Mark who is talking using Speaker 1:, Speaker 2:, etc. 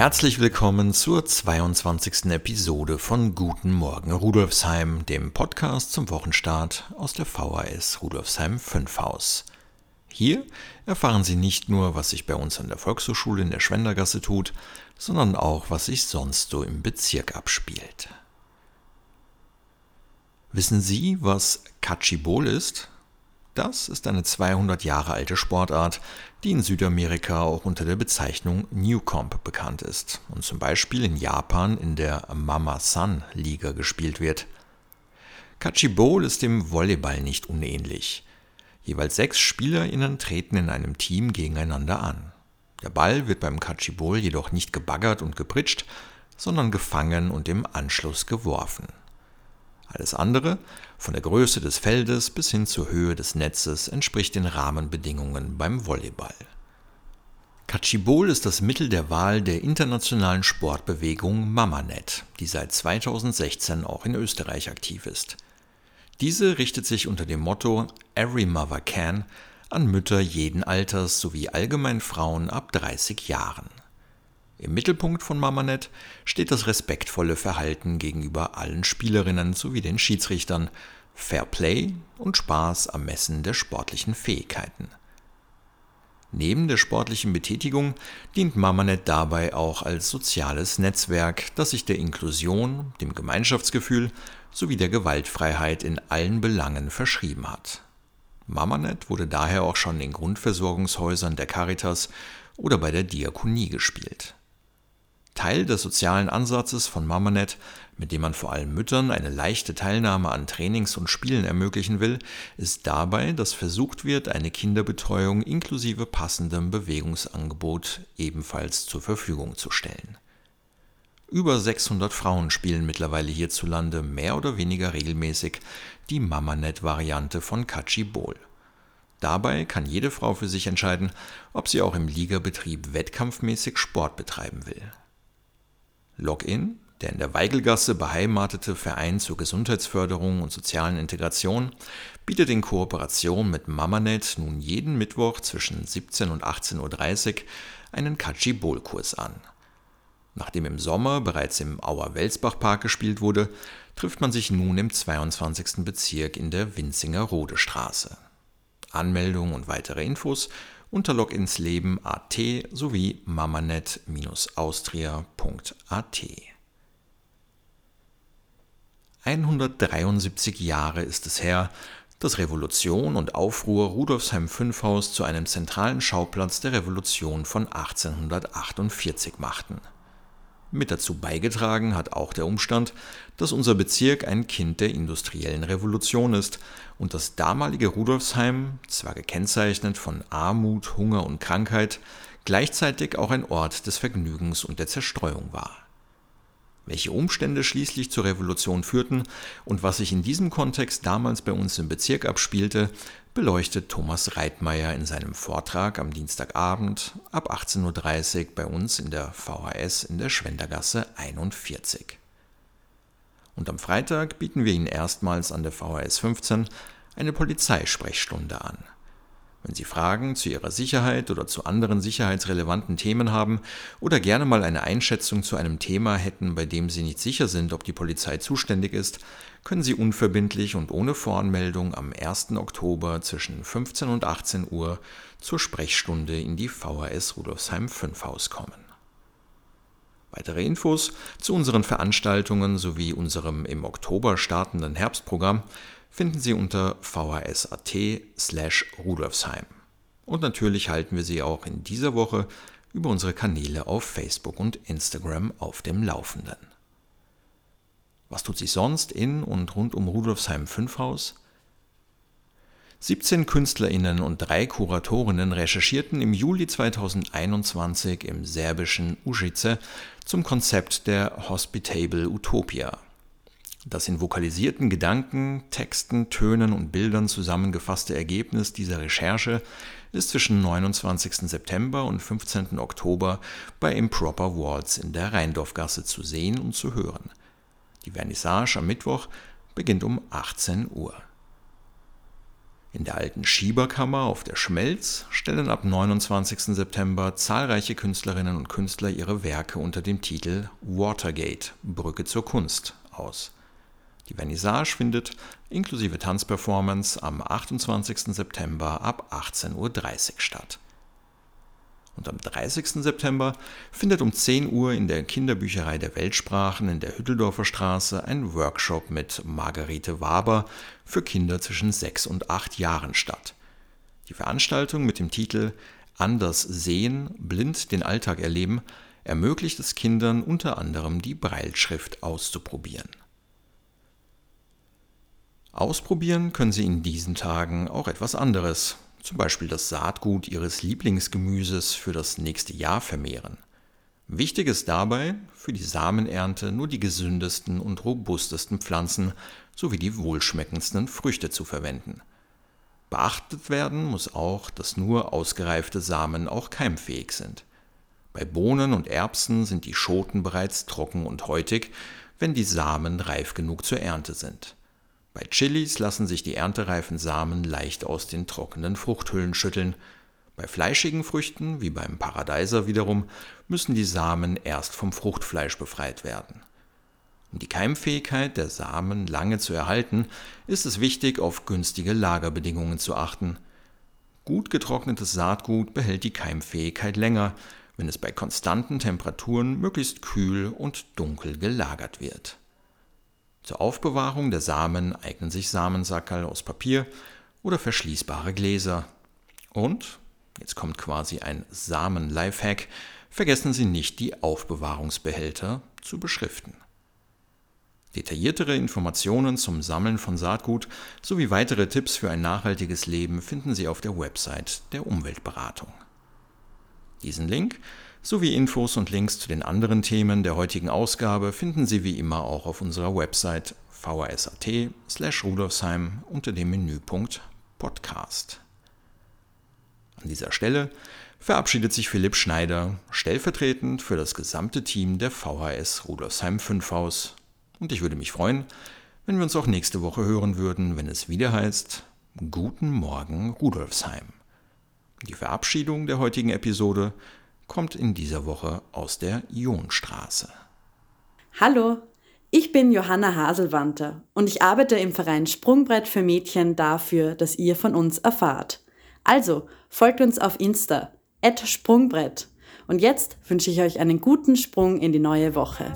Speaker 1: Herzlich willkommen zur 22. Episode von Guten Morgen Rudolfsheim, dem Podcast zum Wochenstart aus der VHS Rudolfsheim 5 Haus. Hier erfahren Sie nicht nur, was sich bei uns an der Volkshochschule in der Schwendergasse tut, sondern auch, was sich sonst so im Bezirk abspielt. Wissen Sie, was Kachibol ist? Das ist eine 200 Jahre alte Sportart, die in Südamerika auch unter der Bezeichnung Newcomb bekannt ist und zum Beispiel in Japan in der Mama-San-Liga gespielt wird. Kachibol ist dem Volleyball nicht unähnlich. Jeweils sechs SpielerInnen treten in einem Team gegeneinander an. Der Ball wird beim Kachibol jedoch nicht gebaggert und gepritscht, sondern gefangen und im Anschluss geworfen. Alles andere, von der Größe des Feldes bis hin zur Höhe des Netzes, entspricht den Rahmenbedingungen beim Volleyball. Kachibol ist das Mittel der Wahl der internationalen Sportbewegung Mamanet, die seit 2016 auch in Österreich aktiv ist. Diese richtet sich unter dem Motto Every Mother Can an Mütter jeden Alters sowie allgemein Frauen ab 30 Jahren. Im Mittelpunkt von Mamanet steht das respektvolle Verhalten gegenüber allen Spielerinnen sowie den Schiedsrichtern, Fair Play und Spaß am Messen der sportlichen Fähigkeiten. Neben der sportlichen Betätigung dient Mamanet dabei auch als soziales Netzwerk, das sich der Inklusion, dem Gemeinschaftsgefühl sowie der Gewaltfreiheit in allen Belangen verschrieben hat. Mamanet wurde daher auch schon in Grundversorgungshäusern der Caritas oder bei der Diakonie gespielt. Teil des sozialen Ansatzes von Mamanet, mit dem man vor allem Müttern eine leichte Teilnahme an Trainings und Spielen ermöglichen will, ist dabei, dass versucht wird, eine Kinderbetreuung inklusive passendem Bewegungsangebot ebenfalls zur Verfügung zu stellen. Über 600 Frauen spielen mittlerweile hierzulande mehr oder weniger regelmäßig die Mamanet-Variante von Kachibol. Dabei kann jede Frau für sich entscheiden, ob sie auch im Ligabetrieb wettkampfmäßig Sport betreiben will. Login, der in der Weigelgasse beheimatete Verein zur Gesundheitsförderung und sozialen Integration, bietet in Kooperation mit Mamanet nun jeden Mittwoch zwischen 17 und 18.30 Uhr einen Kachibol-Kurs an. Nachdem im Sommer bereits im Auer Welsbach Park gespielt wurde, trifft man sich nun im 22. Bezirk in der Winzinger Rode Straße. Anmeldung und weitere Infos unter loginsleben.at sowie mamanet-austria.at. 173 Jahre ist es her, dass Revolution und Aufruhr Rudolfsheim 5 Haus zu einem zentralen Schauplatz der Revolution von 1848 machten. Mit dazu beigetragen hat auch der Umstand, dass unser Bezirk ein Kind der industriellen Revolution ist und das damalige Rudolfsheim, zwar gekennzeichnet von Armut, Hunger und Krankheit, gleichzeitig auch ein Ort des Vergnügens und der Zerstreuung war. Welche Umstände schließlich zur Revolution führten und was sich in diesem Kontext damals bei uns im Bezirk abspielte, beleuchtet Thomas Reitmeier in seinem Vortrag am Dienstagabend ab 18.30 Uhr bei uns in der VHS in der Schwendergasse 41. Und am Freitag bieten wir Ihnen erstmals an der VHS 15 eine Polizeisprechstunde an. Wenn Sie Fragen zu Ihrer Sicherheit oder zu anderen sicherheitsrelevanten Themen haben oder gerne mal eine Einschätzung zu einem Thema hätten, bei dem Sie nicht sicher sind, ob die Polizei zuständig ist, können Sie unverbindlich und ohne Voranmeldung am 1. Oktober zwischen 15 und 18 Uhr zur Sprechstunde in die VHS Rudolfsheim 5 Haus kommen. Weitere Infos zu unseren Veranstaltungen sowie unserem im Oktober startenden Herbstprogramm finden Sie unter vhs.at slash Rudolfsheim. Und natürlich halten wir Sie auch in dieser Woche über unsere Kanäle auf Facebook und Instagram auf dem Laufenden. Was tut sich sonst in und rund um Rudolfsheim 5 Haus? 17 KünstlerInnen und drei Kuratorinnen recherchierten im Juli 2021 im serbischen Užice zum Konzept der Hospitable Utopia. Das in vokalisierten Gedanken, Texten, Tönen und Bildern zusammengefasste Ergebnis dieser Recherche ist zwischen 29. September und 15. Oktober bei Improper Waltz in der Rheindorfgasse zu sehen und zu hören. Die Vernissage am Mittwoch beginnt um 18 Uhr. In der alten Schieberkammer auf der Schmelz stellen ab 29. September zahlreiche Künstlerinnen und Künstler ihre Werke unter dem Titel Watergate – Brücke zur Kunst aus. Die Vernissage findet inklusive Tanzperformance am 28. September ab 18.30 Uhr statt. Und am 30. September findet um 10 Uhr in der Kinderbücherei der Weltsprachen in der Hütteldorfer Straße ein Workshop mit Margarete Waber für Kinder zwischen 6 und 8 Jahren statt. Die Veranstaltung mit dem Titel Anders sehen, blind den Alltag erleben ermöglicht es Kindern unter anderem die Breilschrift auszuprobieren. Ausprobieren können Sie in diesen Tagen auch etwas anderes, zum Beispiel das Saatgut Ihres Lieblingsgemüses für das nächste Jahr vermehren. Wichtig ist dabei, für die Samenernte nur die gesündesten und robustesten Pflanzen sowie die wohlschmeckendsten Früchte zu verwenden. Beachtet werden muss auch, dass nur ausgereifte Samen auch keimfähig sind. Bei Bohnen und Erbsen sind die Schoten bereits trocken und häutig, wenn die Samen reif genug zur Ernte sind. Bei Chilis lassen sich die erntereifen Samen leicht aus den trockenen Fruchthüllen schütteln. Bei fleischigen Früchten, wie beim Paradeiser wiederum, müssen die Samen erst vom Fruchtfleisch befreit werden. Um die Keimfähigkeit der Samen lange zu erhalten, ist es wichtig, auf günstige Lagerbedingungen zu achten. Gut getrocknetes Saatgut behält die Keimfähigkeit länger, wenn es bei konstanten Temperaturen möglichst kühl und dunkel gelagert wird. Zur Aufbewahrung der Samen eignen sich Samensackerl aus Papier oder verschließbare Gläser. Und, jetzt kommt quasi ein Samen-Lifehack, vergessen Sie nicht, die Aufbewahrungsbehälter zu beschriften. Detailliertere Informationen zum Sammeln von Saatgut sowie weitere Tipps für ein nachhaltiges Leben finden Sie auf der Website der Umweltberatung. Diesen Link sowie Infos und Links zu den anderen Themen der heutigen Ausgabe finden Sie wie immer auch auf unserer Website slash rudolfsheim unter dem Menüpunkt Podcast. An dieser Stelle verabschiedet sich Philipp Schneider stellvertretend für das gesamte Team der VHS Rudolfsheim 5 Haus und ich würde mich freuen, wenn wir uns auch nächste Woche hören würden, wenn es wieder heißt Guten Morgen Rudolfsheim. Die Verabschiedung der heutigen Episode kommt in dieser Woche aus der Ionstraße.
Speaker 2: Hallo, ich bin Johanna Haselwanter und ich arbeite im Verein Sprungbrett für Mädchen dafür, dass ihr von uns erfahrt. Also folgt uns auf Insta, Sprungbrett. Und jetzt wünsche ich euch einen guten Sprung in die neue Woche.